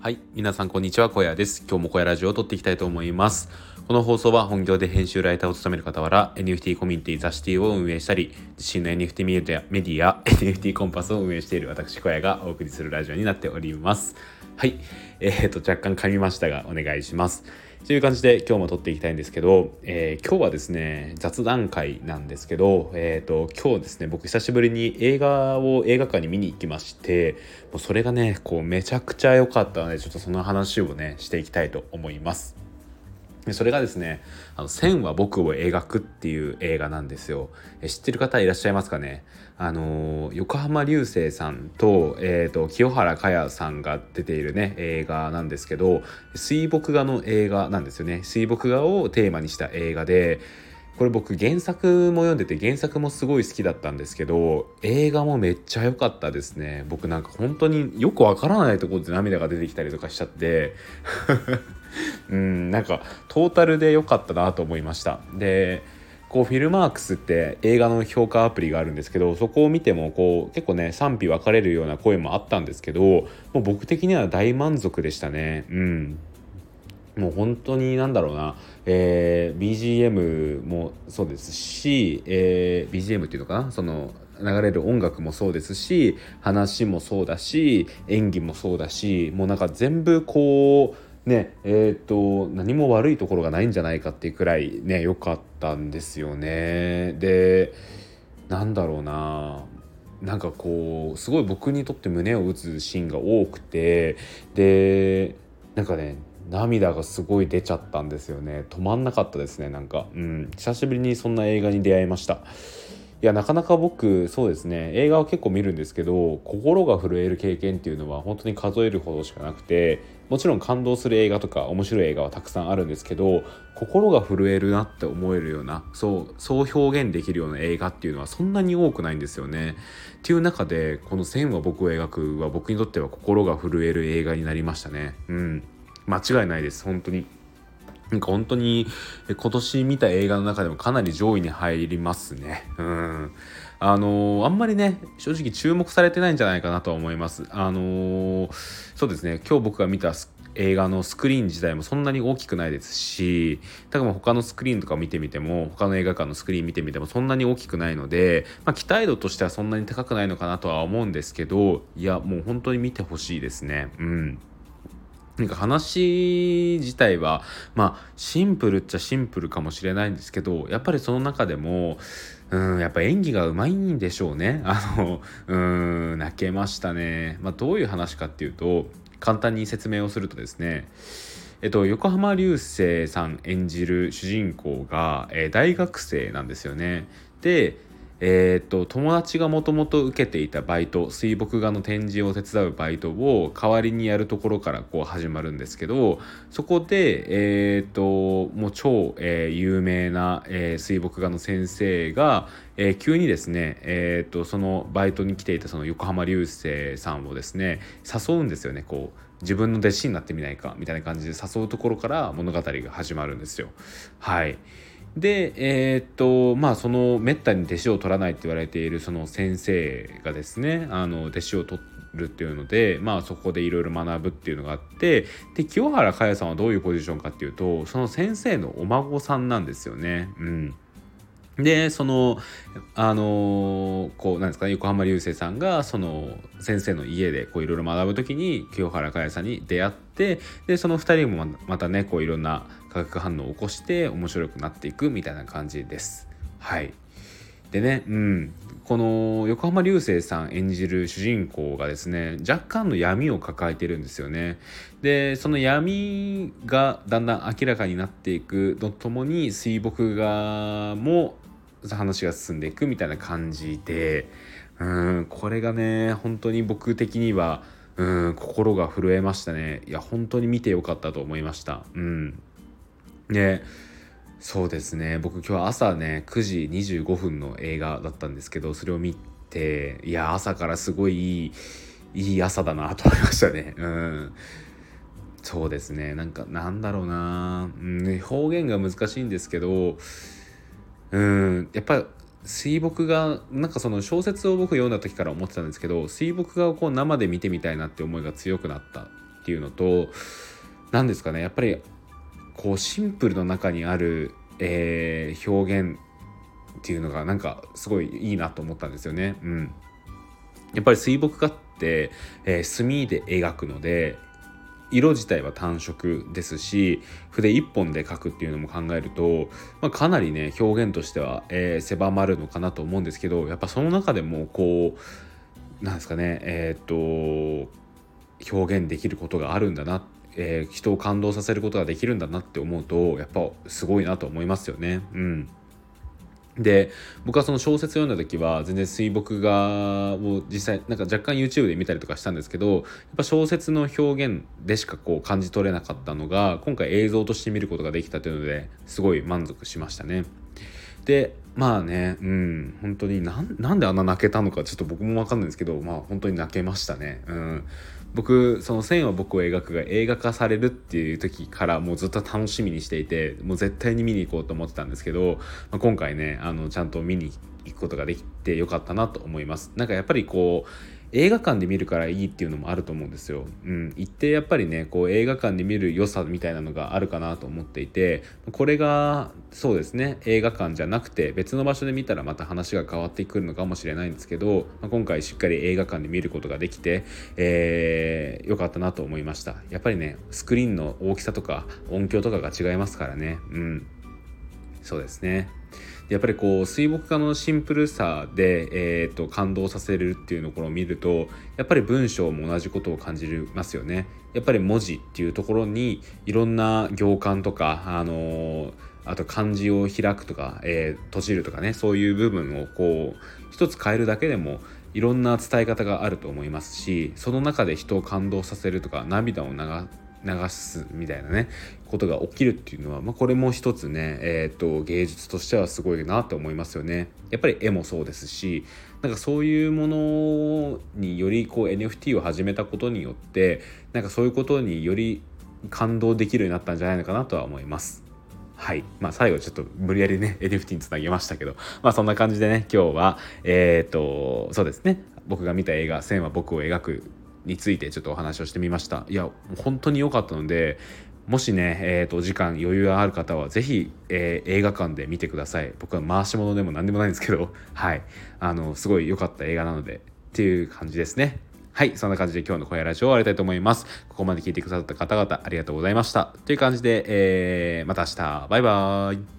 はい。皆さんこんにちは小屋です。今日も小屋ラジオを撮っていきたいと思います。この放送は本業で編集ライターを務める傍ら NFT コミュニティザシティを運営したり自身の NFT メディアメディア NFT コンパスを運営している私小屋がお送りするラジオになっております。はい。えー、と若干噛みましたがお願いします。という感じで今日も撮っていきたいんですけど、えー、今日はですね雑談会なんですけど、えーと、今日ですね僕久しぶりに映画を映画館に見に行きましてもうそれがねこうめちゃくちゃ良かったのでちょっとその話をねしていきたいと思います。でそれがですね「あの線は僕を描く」っていう映画なんですよ。え知ってる方いらっしゃいますかね？あの横浜流星さんと,、えーと、清原果耶さんが出ているね映画なんですけど水墨画の映画なんですよね水墨画をテーマにした映画でこれ僕原作も読んでて原作もすごい好きだったんですけど映画もめっちゃ良かったですね。僕なんか本当によくわからないところで涙が出てきたりとかしちゃって。うんなんかトータルで良かったなと思いました。でこうフィルマークスって映画の評価アプリがあるんですけどそこを見てもこう結構ね賛否分かれるような声もあったんですけどもう僕的には大満足でしたね。うん。もう本当になんだろうな、えー、BGM もそうですし、えー、BGM っていうのかな？その流れる音楽もそうですし話もそうだし演技もそうだしもうなんか全部こうねえっ、ー、と何も悪いところがないんじゃないかっていうくらいね良かったんですよね。でなんだろうな。なんかこうすごい僕にとって胸を打つシーンが多くてでなんかね涙がすごい出ちゃったんですよね。止まんなかったですねなんか。うん。久しぶりにそんな映画に出会いました。いやなかなか僕そうですね。映画は結構見るんですけど心が震える経験っていうのは本当に数えるほどしかなくてもちろん感動する映画とか面白い映画はたくさんあるんですけど心が震えるなって思えるようなそうそう表現できるような映画っていうのはそんなに多くないんですよね。っていう中でこの「線は僕を描く」は僕にとっては心が震える映画になりましたね。うん。間違いないです本当になんか本当に今年見た映画の中でもかなり上位に入りますね。うん。あのー、あんまりね、正直注目されてないんじゃないかなとは思います。あのー、そうですね、今日僕が見た映画のスクリーン自体もそんなに大きくないですし、多分他のスクリーンとか見てみても、他の映画館のスクリーン見てみてもそんなに大きくないので、まあ、期待度としてはそんなに高くないのかなとは思うんですけど、いや、もう本当に見てほしいですね。うん。なんか話自体はまあシンプルっちゃシンプルかもしれないんですけどやっぱりその中でもうんやっぱ演技がうまいんでしょうねあのうん泣けましたね、まあ、どういう話かっていうと簡単に説明をするとですねえっと、横浜流星さん演じる主人公が、えー、大学生なんですよね。でえー、っと友達がもともと受けていたバイト水墨画の展示を手伝うバイトを代わりにやるところからこう始まるんですけどそこで、えー、っともう超、えー、有名な、えー、水墨画の先生が、えー、急にですね、えー、っとそのバイトに来ていたその横浜流星さんをですね誘うんですよねこう自分の弟子になってみないかみたいな感じで誘うところから物語が始まるんですよ。はいでえー、っとまあそのめったに弟子を取らないって言われているその先生がですねあの弟子を取るっていうのでまあそこでいろいろ学ぶっていうのがあってで清原果耶さんはどういうポジションかっていうとその先生のお孫さんなんですよね。うんでそのあのこうなんですかね横浜流星さんがその先生の家でこういろいろ学ぶ時に清原果耶さんに出会ってでその2人もまたねこういろんな化学反応を起こして面白くなっていくみたいな感じです。はいでね、うん、この横浜流星さん演じる主人公がですね若干の闇を抱えてるんですよね。でその闇がだんだん明らかになっていくとともに水墨画も話が進んでいくみたいな感じでうんこれがね本当に僕的にはうん心が震えましたね。いや本当に見てよかったと思いました。うん。でそうですね。僕今日朝ね9時25分の映画だったんですけどそれを見ていや朝からすごいいいいい朝だなと思いましたね。うん。そうですね。なんかなんだろうな、うん、表現が難しいんですけどうんやっぱ水墨画なんかその小説を僕読んだ時から思ってたんですけど水墨画をこう生で見てみたいなって思いが強くなったっていうのと何ですかねやっぱりこうシンプルの中にある、えー、表現っていうのがなんかすごいいいなと思ったんですよね。うん、やっぱり水墨画って、えー、墨で描くので色自体は単色ですし筆一本で描くっていうのも考えると、まあ、かなりね表現としては、えー、狭まるのかなと思うんですけどやっぱその中でもこうなんですかねえっ、と表現できることがあるんだな、えー、人を感動させることができるんだなって思うとやっぱすごいなと思いますよね。うんで僕はその小説読んだ時は全然水墨画を実際なんか若干 YouTube で見たりとかしたんですけどやっぱ小説の表現でしかこう感じ取れなかったのが今回映像として見ることができたというのですごい満足しましたね。でまあねうん本当になんであんな泣けたのかちょっと僕も分かんないんですけどまあ本当に泣けましたね。うん僕その線は僕を描くが映画化されるっていう時からもうずっと楽しみにしていてもう絶対に見に行こうと思ってたんですけど、まあ、今回ねあのちゃんと見に行くことができてよかったなと思います。なんかやっぱりこう映画館で見るからいいっていうのもあると思うんですよ。うん、行ってやっぱりねこう映画館で見る良さみたいなのがあるかなと思っていてこれがそうですね映画館じゃなくて別の場所で見たらまた話が変わってくるのかもしれないんですけど、まあ、今回しっかり映画館で見ることができて、えー、よかったなと思いました。やっぱりねスクリーンの大きさとか音響とかが違いますからね。うんそうですね。やっぱりこう水墨画のシンプルさで、えーと、感動させるっていうところを見るとやっぱり文章も同じことを感じますよね。やっぱり文字っていうところにいろんな行間とか、あのー、あと漢字を開くとか、えー、閉じるとかねそういう部分をこう一つ変えるだけでもいろんな伝え方があると思いますしその中で人を感動させるとか涙を流流すみたいなねことが起きるっていうのは、まあ、これも一つね、えーと、芸術としてはすごいなって思いますよね。やっぱり絵もそうですしなんかそういうものによりこう NFT を始めたことによってなんかそういうことにより感動できるようになったんじゃないのかなとは思います。はい。まあ最後ちょっと無理やりね NFT につなげましたけどまあそんな感じでね今日はえっ、ー、とそうですね僕が見た映画「線は僕を描く」についてちょっとお話をしてみましたいや本当に良かったのでもしね、えーと、時間余裕がある方は是非、えー、映画館で見てください僕は回し物でも何でもないんですけど はいあのすごい良かった映画なのでっていう感じですねはい、そんな感じで今日の小屋ラジオ終わりたいと思います。ここまで聞いてくださった方々ありがとうございました。という感じで、えー、また明日、バイバーイ。